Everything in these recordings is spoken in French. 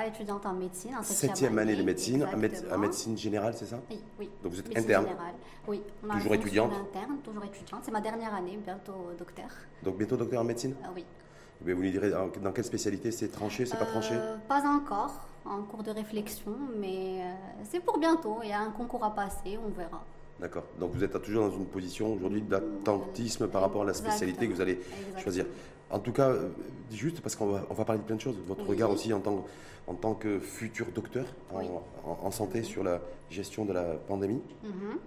Étudiante en médecine, en septième, année, de médecine, en, médecine générale, c'est ça? Oui, oui. Donc vous êtes interne Oui. toujours étudiante interne, toujours étudiante. C'est ma dernière année, bientôt docteur. Donc bientôt docteur en médecine? Euh, Oui. Mais vous lui direz dans quelle spécialité C'est tranché, c'est pas tranché? Euh, Pas encore, en cours de réflexion, mais euh, c'est pour bientôt. Il y a un concours à passer, on verra. D'accord. Donc vous êtes toujours dans une position aujourd'hui d'attentisme par rapport à la spécialité que vous allez choisir. En tout cas, euh, juste parce qu'on va, on va parler de plein de choses, votre regard aussi en tant, en tant que futur docteur en, santé sur la gestion de la pandémie. Mhm.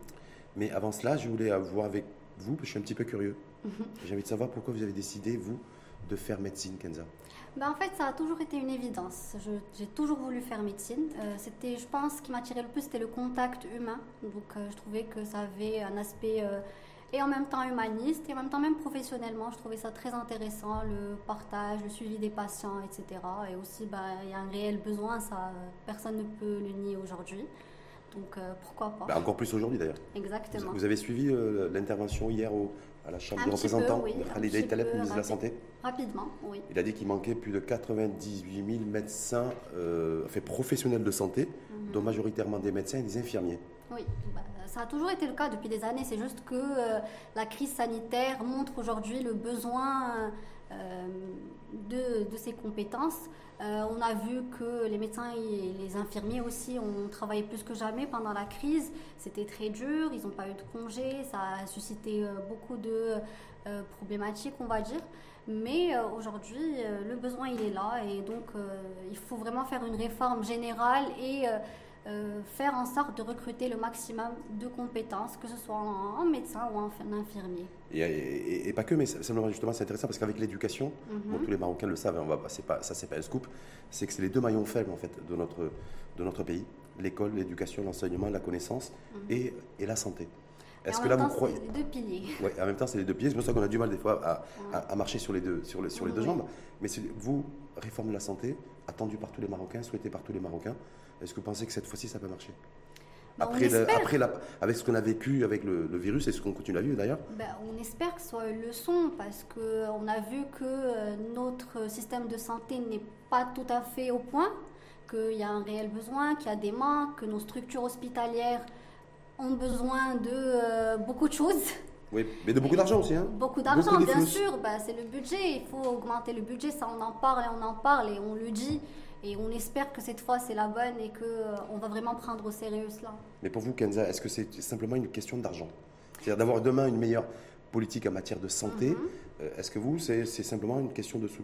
Mais avant cela, je voulais voir avec vous, parce que je suis un petit peu curieux. Mhm. J'ai envie de savoir pourquoi vous avez décidé, vous, de faire médecine, Kenza. Ben, en fait, ça a toujours été une évidence. J'ai toujours voulu faire médecine. Euh, c'était, je pense, ce qui m'attirait le plus, c'était le contact humain. Donc, euh, je trouvais que ça avait un aspect euh, et en même temps humaniste et en même temps même professionnellement. Je trouvais ça très intéressant, le partage, le suivi des patients, etc. Et aussi, ben, il y a un réel besoin, ça, personne ne peut le nier aujourd'hui. Donc, pourquoi pas ben, Encore plus aujourd'hui, d'ailleurs. Exactement. Vous, avez suivi l'intervention hier au, à la Chambre des représentants, oui, Khalid Taleb, ministre de la Santé Rapidement, oui. Il a dit qu'il manquait plus de 98 000 médecins euh, professionnels de santé, mhm. dont majoritairement des médecins et des infirmiers. Oui, bah, ça a toujours été le cas depuis des années. C'est juste que euh, la crise sanitaire montre aujourd'hui le besoin euh, de, de, ces compétences. Euh, on a vu que les médecins et les infirmiers aussi ont travaillé plus que jamais pendant la crise. C'était très dur, ils n'ont pas eu de congé, ça a suscité euh, beaucoup de euh, problématiques, on va dire. Mais aujourd'hui, le besoin, il est là et donc il faut vraiment faire une réforme générale et euh, faire en sorte de recruter le maximum de compétences, que ce soit en, médecin ou en, infirmier. Et, pas que, mais justement c'est intéressant parce qu'avec l'éducation, mhm. tous les Marocains le savent, on va pas, ça c'est pas un scoop, c'est que c'est les deux maillons faibles en fait de notre, de notre pays, l'école, l'éducation, l'enseignement, la connaissance mhm. et, et la santé. Est-ce que là vous croyez les deux piliers. Oui, en même temps c'est les deux piliers. C'est pour ça qu'on a du mal des fois à, à, marcher sur les deux, sur, les, sur les deux jambes. Mais vous, réforme de la santé, attendue par tous les Marocains, souhaitée par tous les Marocains. Est-ce que vous pensez que cette fois-ci, ça peut marcher ben, après, après avec ce qu'on a vécu avec le, virus et ce qu'on continue à vivre d'ailleurs ben, On espère que ce soit une leçon parce qu'on a vu que euh, notre système de santé n'est pas tout à fait au point, qu'il y a un réel besoin, qu'il y a des manques, que nos structures hospitalières ont besoin de euh, beaucoup de choses. Oui, mais de beaucoup d'argent aussi. Hein. Beaucoup d'argent, bien sûr. Ben, c'est le budget. Il faut augmenter le budget. Ça, on en parle et on en parle et on le dit. Et on espère que cette fois c'est la bonne et qu'on euh, va vraiment prendre au sérieux cela. Mais pour vous, Kenza, est-ce que c'est simplement une question d'argent? C'est-à-dire d'avoir demain une meilleure politique en matière de santé. Mhm. Euh, est-ce que vous, c'est simplement une question de sous?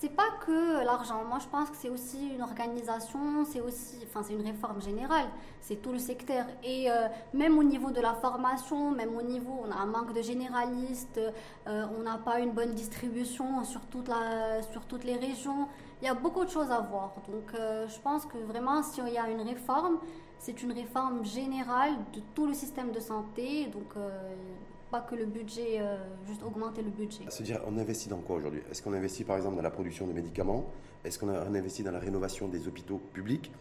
C'est pas que l'argent. Moi, je pense que c'est aussi une organisation, c'est aussi, enfin, c'est une réforme générale. C'est tout le secteur. Et euh, même au niveau de la formation, même au niveau, on a un manque de généralistes, on n'a pas une bonne distribution sur, toute la, sur toutes les régions il y a beaucoup de choses à voir. Donc euh, je pense que vraiment, s'il y a une réforme, c'est une réforme générale de tout le système de santé. Donc euh, pas que le budget, euh, juste augmenter le budget. C'est-à-dire, on investit dans quoi aujourd'hui? Est-ce qu'on investit par exemple dans la production de médicaments? Est-ce qu'on investit dans la rénovation des hôpitaux publics?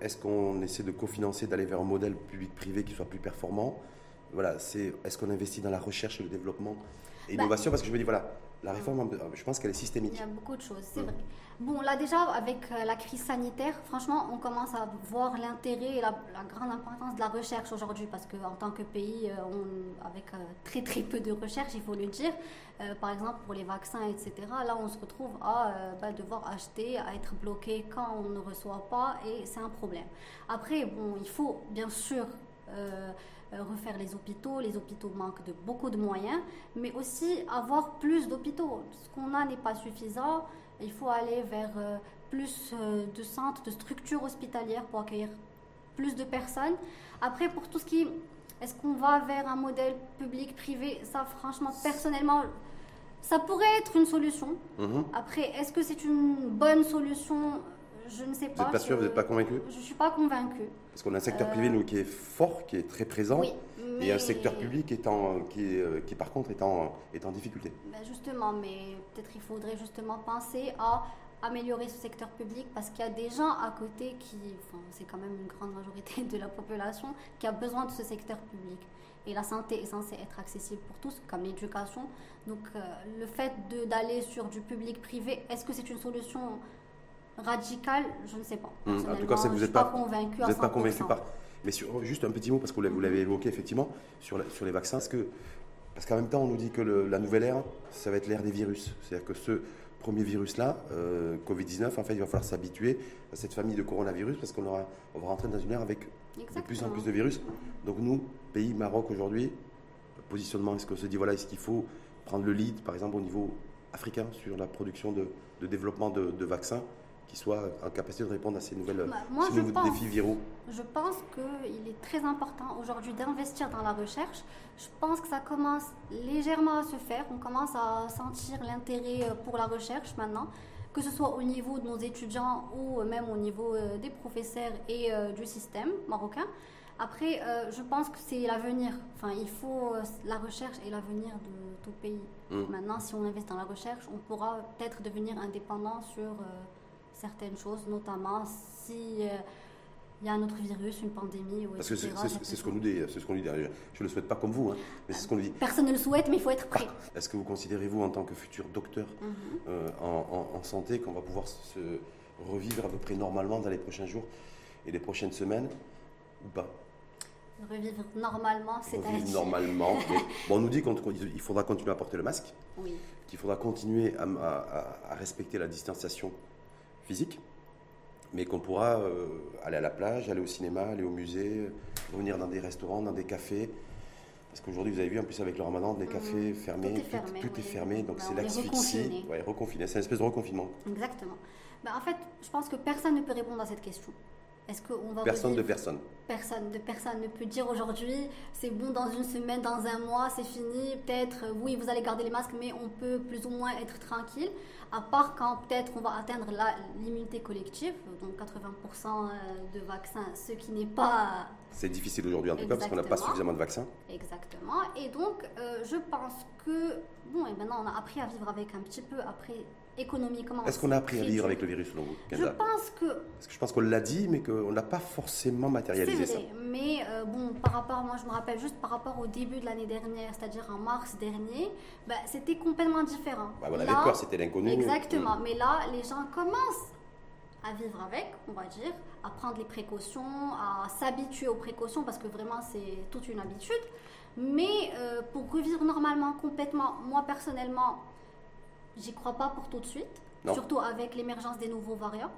Est-ce qu'on essaie de cofinancer, d'aller vers un modèle public-privé qui soit plus performant? Voilà, c'est est-ce qu'on investit dans la recherche et le développement et bah, l'innovation? Parce que je me dis, voilà, la réforme, je pense qu'elle est systémique. Il y a beaucoup de choses, c'est vrai. Bon, là déjà, avec euh, la crise sanitaire, franchement, on commence à voir l'intérêt et la, grande importance de la recherche aujourd'hui, parce qu'en tant que pays, euh, on, avec euh, très très peu de recherche, il faut le dire, par exemple pour les vaccins, etc., là on se retrouve à bah, devoir acheter, à être bloqué quand on ne reçoit pas, et c'est un problème. Après, bon, il faut bien sûr... refaire les hôpitaux. Les hôpitaux manquent de beaucoup de moyens, mais aussi avoir plus d'hôpitaux. Ce qu'on a n'est pas suffisant. Il faut aller vers euh, plus euh, de centres, de structures hospitalières pour accueillir plus de personnes. Après, pour tout ce qui... Est-ce qu'on va vers un modèle public-privé Ça, franchement, personnellement, ça pourrait être une solution. Mhm. Après, est-ce que c'est une bonne solution? Je ne sais pas. Vous n'êtes pas sûr, vous n'êtes pas convaincu? Je ne suis pas convaincue. Parce qu'on a un secteur privé, nous, qui est fort, qui est très présent. Oui, Et un secteur public qui, qui, par contre, est en, est en difficulté. Ben justement, mais peut-être il faudrait justement penser à améliorer ce secteur public parce qu'il y a des gens à côté qui, enfin, c'est quand même une grande majorité de la population qui a besoin de ce secteur public. Et la santé est censée être accessible pour tous, comme l'éducation. Donc, euh, le fait d'aller sur du public-privé, est-ce que c'est une solution radical, je ne sais pas. Hum, en tout cas, vous n'êtes pas, convaincu. Vous n'êtes pas convaincu par. Mais sur, juste un petit mot, parce que vous l'avez évoqué effectivement, sur, sur les vaccins, parce que parce qu'en même temps, on nous dit que la nouvelle ère, ça va être l'ère des virus. C'est-à-dire que ce premier virus-là, euh, Covid-19, en fait, il va falloir s'habituer à cette famille de coronavirus parce qu'on aura, on va rentrer dans une ère avec de plus en plus de virus. Donc nous, pays Maroc aujourd'hui, positionnement, est-ce qu'on se dit, voilà, est-ce qu'il faut prendre le lead, par exemple, au niveau africain sur la production de, développement de vaccins? Qui soit en capacité de répondre à ces, nouvelles, bah, moi, nouveaux défis viraux Je pense qu'il est très important aujourd'hui d'investir dans la recherche. Je pense que ça commence légèrement à se faire. On commence à sentir l'intérêt euh, pour la recherche maintenant, que ce soit au niveau de nos étudiants ou même au niveau euh, des professeurs et euh, du système marocain. Après, je pense que c'est l'avenir. Enfin, il faut la recherche et l'avenir de tout pays. Mmh. Maintenant, si on investit dans la recherche, on pourra peut-être devenir indépendant sur certaines choses, notamment si euh, il y a un autre virus, une pandémie. Ou Parce que c'est ce qu'on nous dit. C'est ce qu'on dit. Je ne le souhaite pas comme vous, hein, mais c'est ce qu'on nous dit. Personne ne le souhaite, mais il faut être prêt. Est-ce que vous considérez, vous, en tant que futur docteur mhm. euh, en, santé, qu'on va pouvoir se revivre à peu près normalement dans les prochains jours et les prochaines semaines ou pas? Revivre normalement, c'est Revivre normalement. bon, on nous dit qu'il faudra continuer à porter le masque, oui. qu'il faudra continuer à respecter la distanciation physique, mais qu'on pourra euh, aller à la plage, aller au cinéma, aller au musée, venir dans des restaurants, dans des cafés. Parce qu'aujourd'hui, vous avez vu, en plus avec le ramadan, des cafés fermés, tout est fermé, donc bah, c'est l'asphyxie. Ouais, reconfiné, c'est une espèce de reconfinement. Exactement. Bah, en fait, je pense que personne ne peut répondre à cette question. Est-ce qu'on va personne de personne. Personne de personne ne peut dire aujourd'hui c'est bon dans une semaine, dans un mois, c'est fini. Peut-être oui vous allez garder les masques, mais on peut plus ou moins être tranquille à part quand peut-être on va atteindre l'immunité collective, donc 80% euh, de vaccins, ce qui n'est pas... C'est difficile aujourd'hui en tout cas parce qu'on n'a pas suffisamment de vaccins. Exactement. Et donc, euh, je pense que, bon, et maintenant on a appris à vivre avec un petit peu, après, économiquement. Est-ce qu'on a appris à vivre avec le virus selon vous Je pense que... Parce que je pense qu'on l'a dit, mais qu'on n'a pas forcément matérialisé ça. Mais euh, bon, par rapport, moi je me rappelle juste par rapport au début de l'année dernière, c'est-à-dire en mars dernier, bah, c'était complètement différent. Bah, on avait peur, c'était l'inconnu. Exactement. Mm. Mais là, les gens commencent à vivre avec, on va dire, à prendre les précautions, à s'habituer aux précautions, parce que vraiment c'est toute une habitude. Mais euh, pour revivre normalement, complètement, moi personnellement, j'y crois pas pour tout de suite, surtout avec l'émergence des nouveaux variants.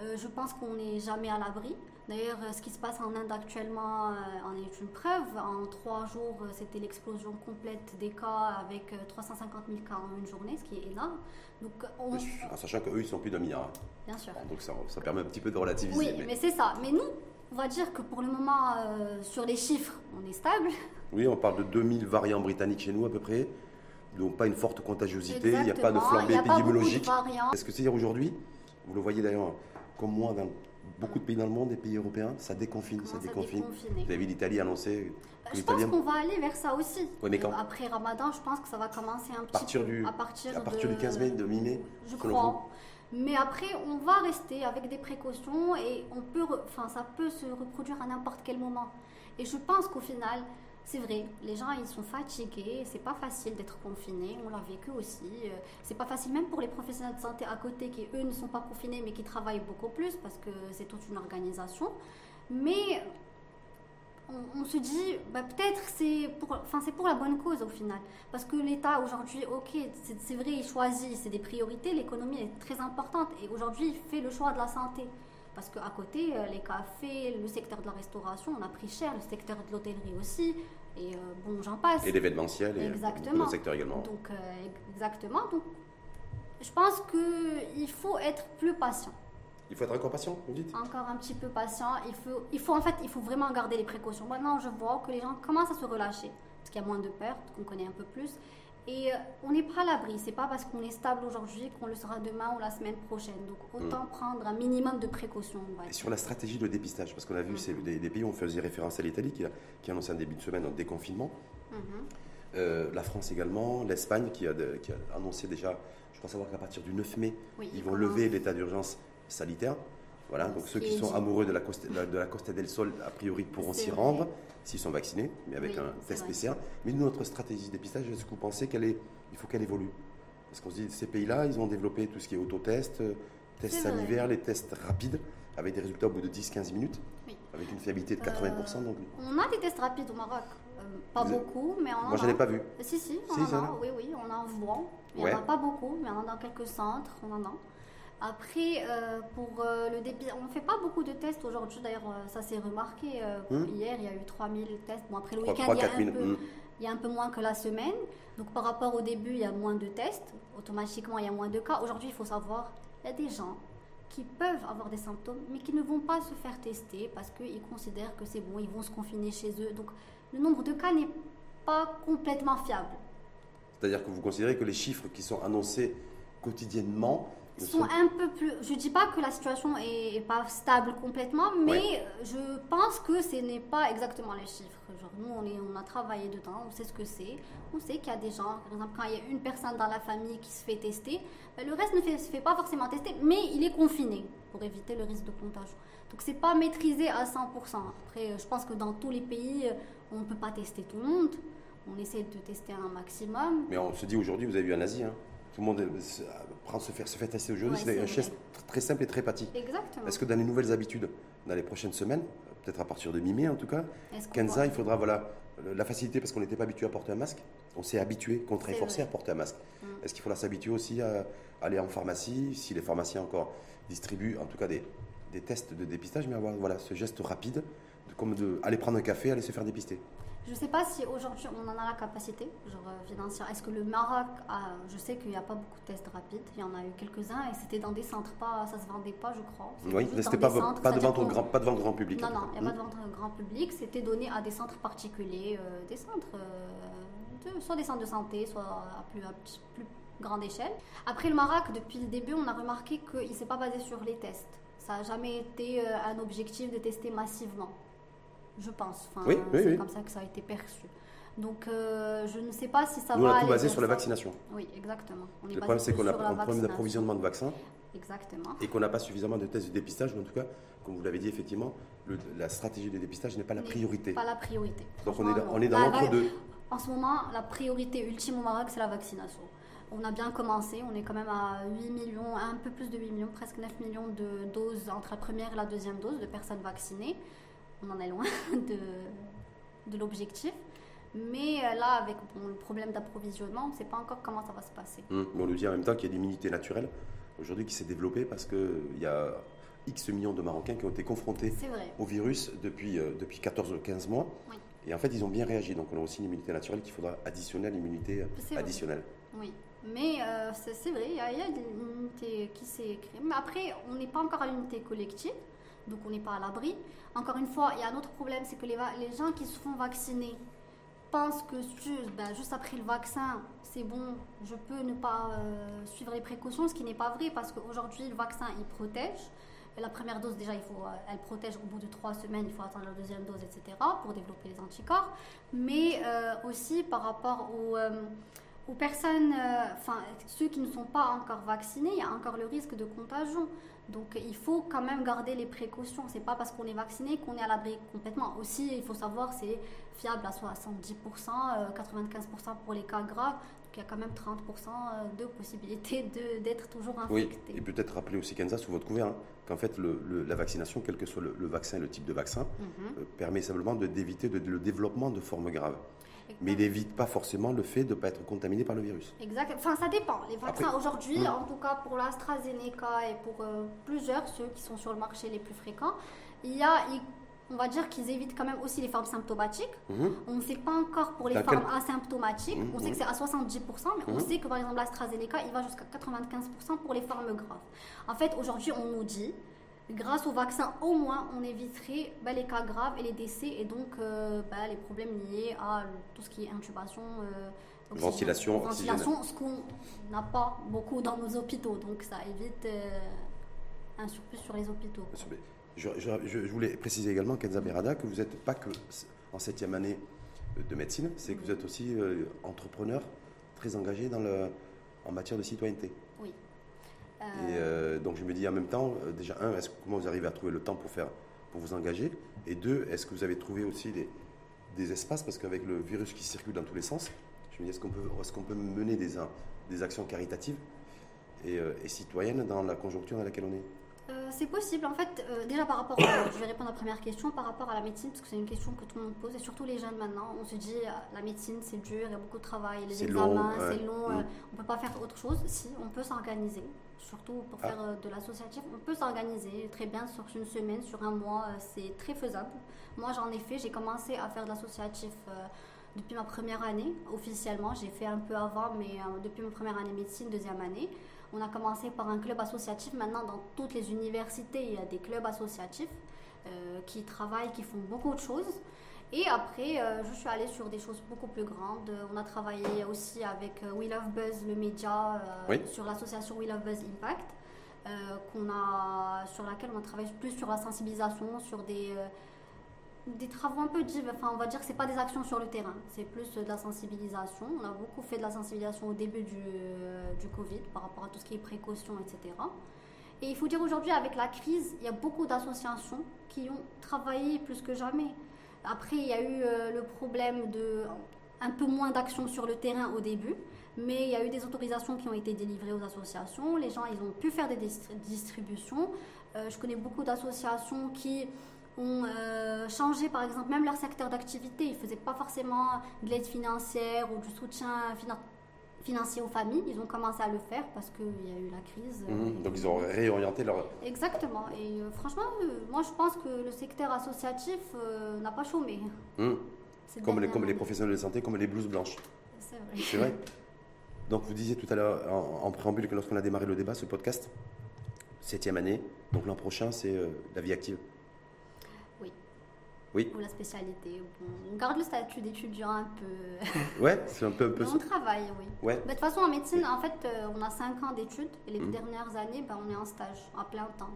Euh, je pense qu'on n'est jamais à l'abri. D'ailleurs, euh, ce qui se passe en Inde actuellement euh, en est une preuve. En trois jours, c'était l'explosion complète des cas avec 350 000 cas en une journée, ce qui est énorme. Donc, En sachant qu'eux, ils sont plus d'un milliard. Bien sûr. Donc ça, ça, permet un petit peu de relativiser. Oui, mais, c'est ça. Mais nous, on va dire que pour le moment, sur les chiffres, on est stable. Oui, on parle de 2000 variants britanniques chez nous à peu près. Donc pas une forte contagiosité, il n'y a pas de flambée épidémiologique. Est-ce que c'est-à-dire aujourd'hui, vous le voyez d'ailleurs comme moi dans beaucoup de pays dans le monde, des pays européens, ça déconfine, ça déconfine. Vous avez vu l'Italie annoncer je pense qu'on va aller vers ça aussi. mais quand Après Ramadan, je pense que ça va commencer un petit partir peu. Du, à partir, à partir du 15 mai, de mi-mai Je crois. Mais après, on va rester avec des précautions et on peut, enfin, ça peut se reproduire à n'importe quel moment. Et je pense qu'au final, c'est vrai, les gens ils sont fatigués, c'est pas facile d'être confiné, on l'a vécu aussi. Euh, c'est pas facile même pour les professionnels de santé à côté qui eux ne sont pas confinés mais qui travaillent beaucoup plus parce que c'est toute une organisation. Mais on, se dit, bah, peut-être c'est pour, enfin, c'est pour la bonne cause au final. Parce que l'État aujourd'hui, ok, c'est vrai, il choisit, c'est des priorités, l'économie est très importante et aujourd'hui il fait le choix de la santé. Parce qu'à côté, euh, les cafés, le secteur de la restauration, on a pris cher, le secteur de l'hôtellerie aussi. Et euh, bon, j'en passe. Et l'événementiel, et le secteur également. Donc, euh, exactement. Donc, je pense qu'il faut être plus patient. Il faut être encore patient, vous dites? Encore un petit peu patient. Il faut, il faut, en fait, il faut vraiment garder les précautions. Maintenant, je vois que les gens commencent à se relâcher, parce qu'il y a moins de pertes, qu'on connaît un peu plus. Et euh, on n'est pas à l'abri. C'est pas parce qu'on est stable aujourd'hui qu'on le sera demain ou la semaine prochaine. Donc autant mm. prendre un minimum de précautions. Et sur la stratégie de dépistage, parce qu'on a vu mm. des, pays, on faisait référence à l'Italie qui a, qui a annoncé un début de semaine un déconfinement. Mm-hmm. Euh, la France également, l'Espagne qui a, qui a, annoncé déjà, je crois savoir qu'à partir du 9 mai, ils vont lever l'état d'urgence sanitaire. Voilà, donc ceux qui sont amoureux de la, Costa, de la Costa del Sol, a priori, pourront s'y rendre s'ils sont vaccinés, mais avec un test PCR. Mais nous, notre stratégie de dépistage, est-ce que vous pensez qu'elle est, il faut qu'elle évolue? Parce qu'on se dit, ces pays-là, ils ont développé tout ce qui est autotest, tests salivaires, les tests rapides, avec des résultats au bout de 10-15 minutes, avec une fiabilité de 80%. donc... On a des tests rapides au Maroc. pas beaucoup, mais on Moi, je n'en ai pas vu. Si, si, on en a. Oui, oui, on en voit. Il n'y en a pas beaucoup, mais on en a dans quelques centres, on en a. Après, euh, pour euh, le dépistage, on ne fait pas beaucoup de tests aujourd'hui. D'ailleurs, euh, ça s'est remarqué. Hmm. Hier, il y a eu 3000 tests. Bon, après le week-end, il, hmm. il, y a un peu moins que la semaine. Donc, par rapport au début, il y a moins de tests. Automatiquement, il y a moins de cas. Aujourd'hui, il faut savoir, il y a des gens qui peuvent avoir des symptômes, mais qui ne vont pas se faire tester parce qu'ils considèrent que c'est bon, ils vont se confiner chez eux. Donc, le nombre de cas n'est pas complètement fiable. C'est-à-dire que vous considérez que les chiffres qui sont annoncés quotidiennement sont un peu plus. Je dis pas que la situation est, pas stable complètement, mais je pense que ce n'est pas exactement les chiffres. Genre, nous, on, est, on a travaillé dedans, on sait ce que c'est. On sait qu'il y a des gens, par exemple, quand il y a une personne dans la famille qui se fait tester, ben, le reste ne se fait pas forcément tester, mais il est confiné pour éviter le risque de contagion. Donc, c'est pas maîtrisé à 100%. Après, je pense que dans tous les pays, on ne peut pas tester tout le monde. On essaie de tester un maximum. Mais on se dit aujourd'hui, vous avez vu en Asie, hein, tout le monde prend, se, faire, se fait tester aujourd'hui. c'est un geste très simple et très pratique. Exactement. Est-ce que dans les nouvelles habitudes, dans les prochaines semaines, peut-être à partir de mi-mai en tout cas, Kenza, il faudra, voilà, la facilité parce qu'on n'était pas habitué à porter un masque. On s'est habitué, contraint et forcé à porter un masque. Mm. Est-ce qu'il faudra s'habituer aussi à aller en pharmacie, si les pharmaciens encore distribuent en tout cas des, des tests de dépistage, mais avoir voilà, ce geste rapide, de, comme de aller prendre un café, aller se faire dépister je ne sais pas si aujourd'hui on en a la capacité, genre euh, financière. Est-ce que le Maroc a. Je sais qu'il n'y a pas beaucoup de tests rapides. Il y en a eu quelques-uns et c'était dans des centres, pas, ça ne se vendait pas, je crois. Oui, c'était pas, pas, de vente au grand, pas de vente grand public. Non, non, il n'y a pas de vente grand public. C'était donné à des centres particuliers, euh, des centres, euh, soit des centres de santé, soit à plus, plus grande échelle. Après le Maroc, depuis le début, on a remarqué qu'il ne s'est pas basé sur les tests. Ça n'a jamais été un objectif de tester massivement je pense. Enfin, c'est comme ça que ça a été perçu. Donc, euh, je ne sais pas si ça Nous, va. On a tout basé sur la vaccination. Oui, exactement. le problème, c'est qu'on a un problème d'approvisionnement de vaccins. Exactement. Et qu'on n'a pas suffisamment de tests de dépistage, mais en tout cas, comme vous l'avez dit, effectivement, la stratégie de dépistage n'est pas la priorité. Pas la priorité. Donc, on est, on est dans l'entre-deux. En ce moment, la priorité ultime au Maroc, c'est la vaccination. On a bien commencé, on est quand même à 8 millions, un peu plus de 8 millions, presque 9 millions de doses entre la première et la deuxième dose de personnes vaccinées on en est loin de, de l'objectif. Mais euh, là, avec le problème d'approvisionnement, on ne sait pas encore comment ça va se passer. Hum, on nous dit en même temps qu'il y a une immunité naturelle aujourd'hui qui s'est développée parce qu'il y a X millions de Marocains qui ont été confrontés au virus depuis, euh, depuis 14 ou 15 mois. Et en fait, ils ont bien réagi. Donc, on a aussi une immunité naturelle qu'il faudra additionner à l'immunité additionnelle. Oui, mais euh, c'est vrai, il y, y a une immunité qui s'est créée. Mais après, on n'est pas encore à l'unité collective donc on n'est pas à l'abri. Encore une fois, il y a un autre problème, c'est que les, gens qui se font vacciner pensent que ben, juste après le vaccin, c'est bon, je peux ne pas euh, suivre les précautions, ce qui n'est pas vrai parce qu'aujourd'hui, le vaccin, il protège. La première dose, déjà, il faut, euh, elle protège au bout de trois semaines, il faut attendre la deuxième dose, etc., pour développer les anticorps. Mais euh, aussi par rapport aux, aux personnes, enfin, ceux qui ne sont pas encore vaccinés, il y a encore le risque de contagion. Donc il faut quand même garder les précautions. C'est pas parce qu'on est vacciné qu'on est à l'abri complètement. Aussi, il faut savoir c'est fiable à 70%, 95% euh, pour les cas graves. Il y a quand même 30% euh, de possibilité d'être toujours infecté. Oui, et peut-être rappeler aussi Kenza sous votre couvert hein, qu'en fait la vaccination, quel que soit le, vaccin, le type de vaccin, mhm. euh, permet simplement d'éviter le développement de formes graves mais il n'évite pas forcément le fait de ne pas être contaminé par le virus. Exact. Enfin, ça dépend. Les vaccins aujourd'hui, hmm. en tout cas pour l'AstraZeneca et pour euh, plusieurs, ceux qui sont sur le marché les plus fréquents, il y a, on va dire qu'ils évitent quand même aussi les formes symptomatiques. Hmm. On ne sait pas encore pour les formes asymptomatiques. On sait que c'est à 70%, mais on sait que par exemple l'AstraZeneca, il va jusqu'à 95% pour les formes graves. En fait, aujourd'hui, on nous dit grâce au vaccin, au moins, on éviterait bah, les cas graves et les décès et donc euh, bah, les problèmes liés à tout ce qui est intubation, euh, ventilation, ventilation ce qu'on n'a pas beaucoup dans nos hôpitaux. Donc ça évite euh, un surplus sur les hôpitaux. Je, voulais préciser également, Kenza Berada, que vous n'êtes pas que en septième année de médecine, c'est que vous êtes aussi entrepreneur très engagé dans le, en matière de citoyenneté. Oui. Et euh, donc je me dis en même temps, euh, déjà, un, est-ce, comment vous arrivez à trouver le temps pour, faire, pour vous engager? Et deux, est-ce que vous avez trouvé aussi des, des espaces? Parce qu'avec le virus qui circule dans tous les sens, je me dis, est-ce qu'on peut, est-ce qu'on peut mener des, des actions caritatives et, et citoyenne dans la conjoncture dans laquelle on est? Euh, c'est possible. En fait, euh, déjà par rapport, à, je vais répondre à la première question, par rapport à la médecine, parce que c'est une question que tout le monde pose, et surtout les jeunes maintenant. On se dit, euh, la médecine, c'est dur, il y a beaucoup de travail, les examens, c'est long, mm. on ne peut pas faire autre chose. Si, on peut s'organiser, surtout pour ah. faire de l'associatif, on peut s'organiser très bien sur une semaine, sur un mois, c'est très faisable. Moi, j'en ai fait, j'ai commencé à faire de l'associatif depuis ma première année, officiellement. J'ai fait un peu avant, mais depuis ma première année médecine, deuxième année. On a commencé par un club associatif. Maintenant, dans toutes les universités, il y a des clubs associatifs euh, qui travaillent, qui font beaucoup de choses. Et après, euh, je suis allée sur des choses beaucoup plus grandes. On a travaillé aussi avec euh, We Love Buzz, le média, sur l'association We Love Buzz Impact, qu'on a, sur laquelle on a travaillé plus sur la sensibilisation, sur des des travaux un peu enfin on va dire que c'est pas des actions sur le terrain, c'est plus de la sensibilisation. On a beaucoup fait de la sensibilisation au début du, euh, Covid par rapport à tout ce qui est précaution, etc. Et il faut dire aujourd'hui avec la crise, il y a beaucoup d'associations qui ont travaillé plus que jamais. Après, il y a eu euh, le problème de un peu moins d'actions sur le terrain au début, mais il y a eu des autorisations qui ont été délivrées aux associations. Les gens, ils ont pu faire des distributions. Euh, je connais beaucoup d'associations qui ont euh, changé par exemple même leur secteur d'activité. Ils ne faisaient pas forcément de l'aide financière ou du soutien financier aux familles. Ils ont commencé à le faire parce qu'il y a eu la crise. Mhm. donc ils ont réorienté leur... Exactement. Et euh, franchement, euh, moi je pense que le secteur associatif n'a pas chômé. Mhm. Comme, les, comme les professionnels de santé, comme les blouses blanches. C'est vrai. C'est vrai. Donc vous disiez tout à l'heure en, préambule que lorsqu'on a démarré le débat, ce podcast, septième année, donc l'an prochain c'est la vie active. Oui. Ou la spécialité. on garde le statut d'étudiant un peu. ouais, c'est un peu. Un peu... on travaille, oui. Ouais. de toute façon, en médecine, en fait, euh, on a 5 ans d'études et les mhm. dernières années, ben, on est en stage à plein temps.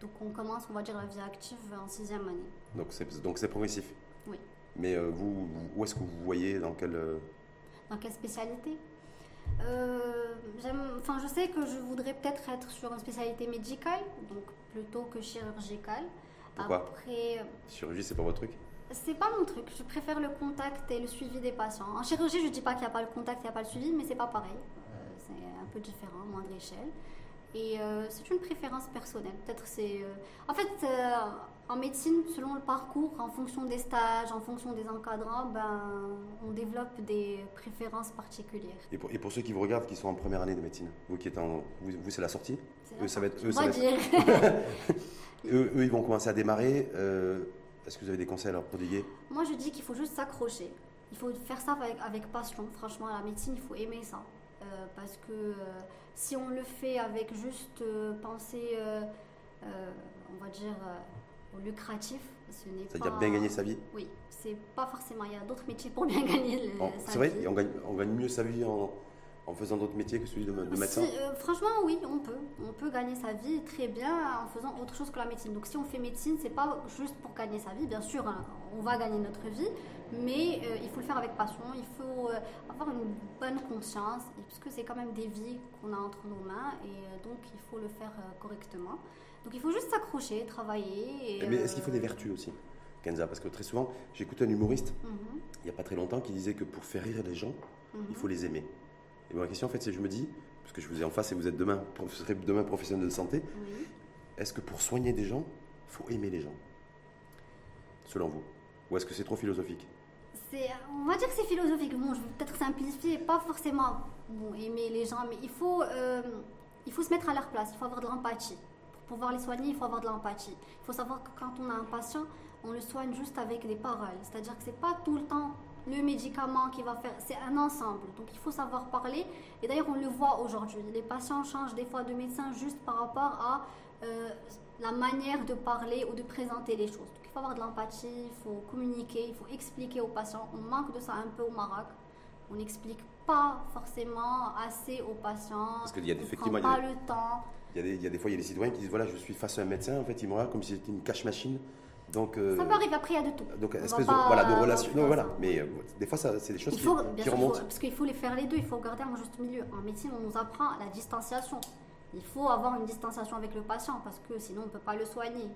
Donc on commence, on va dire, la vie active en sixième année. Donc c'est, donc c'est progressif Oui. Mais euh, vous, où est-ce que vous voyez Dans quelle, euh, dans quelle spécialité? Enfin, je sais que je voudrais peut-être être sur une spécialité médicale, donc plutôt que chirurgicale. Pourquoi Après, Chirurgie, c'est pas votre truc c'est pas mon truc. Je préfère le contact et le suivi des patients. En chirurgie, je dis pas qu'il n'y a pas le contact, il n'y a pas le suivi, mais c'est pas pareil. Euh, c'est un peu différent, moindre échelle. Et euh, c'est une préférence personnelle. Peut-être c'est. Euh, en fait, en médecine, selon le parcours, en fonction des stages, en fonction des encadrants, ben, on développe des préférences particulières. Et pour, et pour, ceux qui vous regardent, qui sont en première année de médecine, vous qui êtes en, vous, c'est la sortie. Eux, ça va être. Eux, ça va dire. eux, ils vont commencer à démarrer. Euh, est-ce que vous avez des conseils à leur prodiguer Moi, je dis qu'il faut juste s'accrocher. Il faut faire ça avec, passion. Franchement, la médecine, il faut aimer ça. Euh, parce que euh, si on le fait avec juste penser, on va dire, au lucratif, ce n'est pas. C'est-à-dire bien gagner sa vie? Oui, c'est pas forcément. Il y a d'autres métiers pour bien gagner sa vie. C'est vrai, on gagne, on gagne mieux sa vie en, en faisant d'autres métiers que celui de, médecin euh, Franchement, oui, on peut. On peut gagner sa vie très bien en faisant autre chose que la médecine. Donc, si on fait médecine, c'est pas juste pour gagner sa vie. Bien sûr, hein, on va gagner notre vie, mais euh, il faut le faire avec passion. Il faut euh, avoir une bonne conscience, puisque c'est quand même des vies qu'on a entre nos mains, et donc il faut le faire correctement. Donc, il faut juste s'accrocher, travailler. mais est-ce qu'il faut des vertus aussi Kenza, parce que très souvent, j'écoutais un humoriste mhm. il n'y a pas très longtemps qui disait que pour faire rire les gens, il mhm. faut les aimer. Et ma question, en fait, c'est je me dis, parce que je vous ai en face et vous êtes demain, vous serez demain professionnel de santé, est-ce que pour soigner des gens, il faut aimer les gens? Selon vous Ou est-ce que c'est trop philosophique? On va dire que c'est philosophique. Bon, je vais peut-être simplifier, pas forcément bon, aimer les gens, mais il faut, euh, il faut se mettre à leur place, il faut avoir de l'empathie. Pour pouvoir les soigner, il faut avoir de l'empathie. Il faut savoir que quand on a un patient, on le soigne juste avec des paroles. C'est-à-dire que c'est pas tout le temps le médicament qui va faire, c'est un ensemble. Donc il faut savoir parler. Et d'ailleurs, on le voit aujourd'hui. Les patients changent des fois de médecin juste par rapport à euh, la manière de parler ou de présenter les choses. Donc il faut avoir de l'empathie, il faut communiquer, il faut expliquer aux patients. On manque de ça un peu au Maroc. On n'explique pas forcément assez aux patients. Parce qu'il y a effectivement pas le temps. Il y, a des, il y, a des, fois, il y a des citoyens qui disent voilà, je suis face à un médecin, en fait, il me regarde comme si c'était une cache-machine. Donc, euh, ça peut arriver, après il y a de tout. Donc, espèce de, voilà, de relation. Non, voilà. Mais euh, des fois, c'est des choses qui, remontent. parce qu'il faut les faire les deux, il faut garder un juste milieu. En médecine, on nous apprend la distanciation. Il faut avoir une distanciation avec le patient parce que sinon, on ne peut pas le soigner.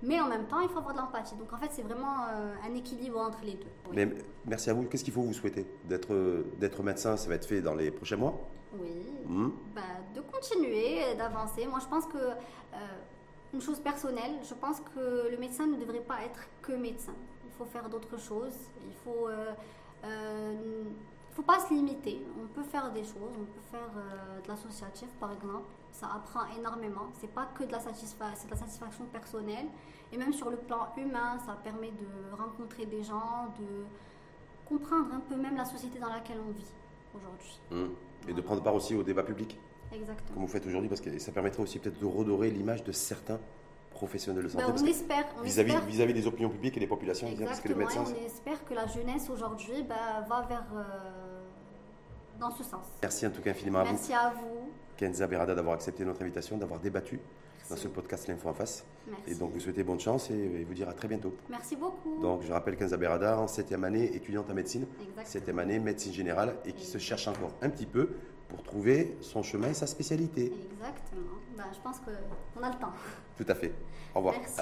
mais en même temps, il faut avoir de l'empathie. Donc en fait, c'est vraiment euh, un équilibre entre les deux. Mais merci à vous. Qu'est-ce qu'il faut vous souhaiter? D'être médecin, ça va être fait dans les prochains mois? Oui. Hmm? Bah, de continuer, d'avancer. Moi, je pense que, une chose personnelle, je pense que le médecin ne devrait pas être que médecin. Il faut faire d'autres choses. Il faut. Euh, faut pas se limiter. On peut faire des choses, on peut faire de l'associatif par exemple ça apprend énormément. C'est pas que de la, satisfaction, de la satisfaction personnelle. Et même sur le plan humain, ça permet de rencontrer des gens, de comprendre un peu même la société dans laquelle on vit aujourd'hui. Mmh. Et de prendre part aussi au débat public? Exactement. Comme vous faites aujourd'hui, parce que ça permettrait aussi peut-être de redorer l'image de certains professionnels de santé. Ben, on espère. Vis-à-vis vis des opinions publiques et des populations. Parce que le médecin, on espère que la jeunesse aujourd'hui ben, va vers. Euh, dans ce sens. Merci en tout cas infiniment à vous. Merci à vous. Kenza Berada d'avoir accepté notre invitation, d'avoir débattu dans ce podcast L'Info en face. Merci. Et donc vous souhaitez bonne chance et vous dire à très bientôt. Merci beaucoup. Donc je rappelle Kenza Berada, en 7e année, étudiante en médecine, 7e année médecine générale et qui se cherche encore un petit peu pour trouver son chemin et sa spécialité. Exactement. Ben, je pense qu'on a le temps. Tout à fait. Au revoir. Merci.